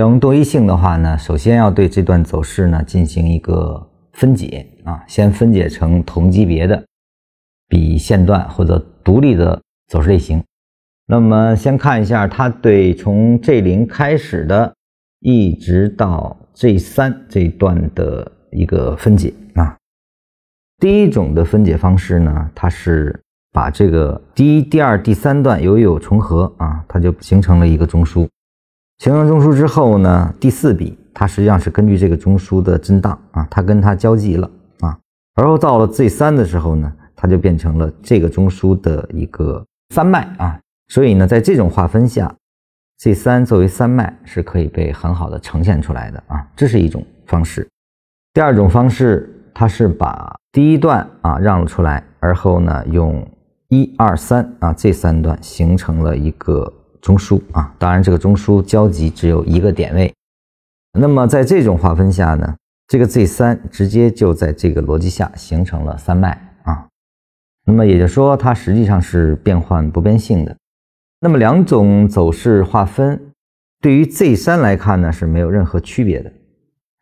用多一性的话呢，首先要对这段走势呢进行一个分解啊，先分解成同级别的比线段或者独立的走势类型。那么先看一下它对从 G 零开始的，一直到 G 三这一段的一个分解啊。第一种的分解方式呢，它是把这个第一、第二、第三段由于有重合啊，它就形成了一个中枢。形成中枢之后呢，第四笔它实际上是根据这个中枢的震荡啊，它跟它交集了啊，而后到了 Z 三的时候呢，它就变成了这个中枢的一个三脉啊，所以呢，在这种划分下，Z 三作为三脉是可以被很好的呈现出来的啊，这是一种方式。第二种方式，它是把第一段啊让了出来，而后呢用一二三啊这三段形成了一个。中枢啊，当然这个中枢交集只有一个点位。那么在这种划分下呢，这个 Z 三直接就在这个逻辑下形成了三脉啊。那么也就说，它实际上是变换不变性的。那么两种走势划分对于 Z 三来看呢是没有任何区别的。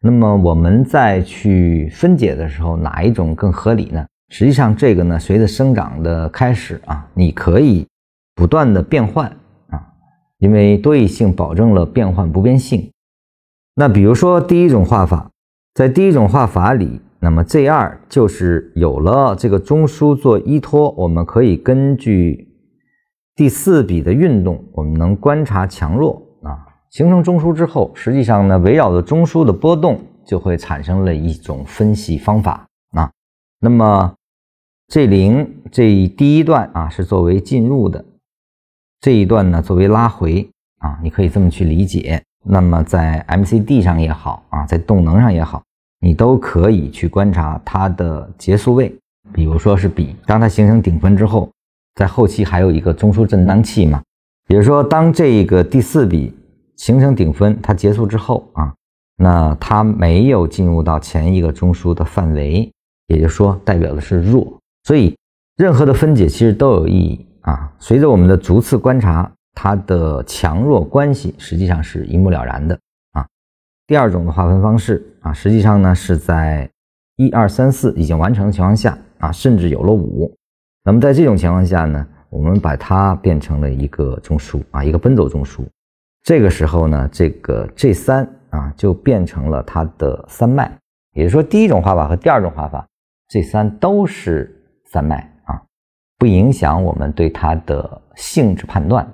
那么我们再去分解的时候，哪一种更合理呢？实际上这个呢，随着生长的开始啊，你可以不断的变换。因为多义性保证了变换不变性。那比如说第一种画法，在第一种画法里，那么 Z 二就是有了这个中枢做依托，我们可以根据第四笔的运动，我们能观察强弱啊。形成中枢之后，实际上呢，围绕着中枢的波动就会产生了一种分析方法啊。那么 Z 零这第一段啊是作为进入的。这一段呢，作为拉回啊，你可以这么去理解。那么在 MCD 上也好啊，在动能上也好，你都可以去观察它的结束位。比如说是比，当它形成顶分之后，在后期还有一个中枢震荡器嘛。也就是说，当这个第四笔形成顶分，它结束之后啊，那它没有进入到前一个中枢的范围，也就是说代表的是弱。所以任何的分解其实都有意义。啊，随着我们的逐次观察，它的强弱关系实际上是一目了然的啊。第二种的划分方式啊，实际上呢是在一二三四已经完成的情况下啊，甚至有了五，那么在这种情况下呢，我们把它变成了一个中枢啊，一个奔走中枢。这个时候呢，这个 G 三啊就变成了它的三脉，也就是说，第一种画法和第二种画法，G 三都是三脉。不影响我们对它的性质判断。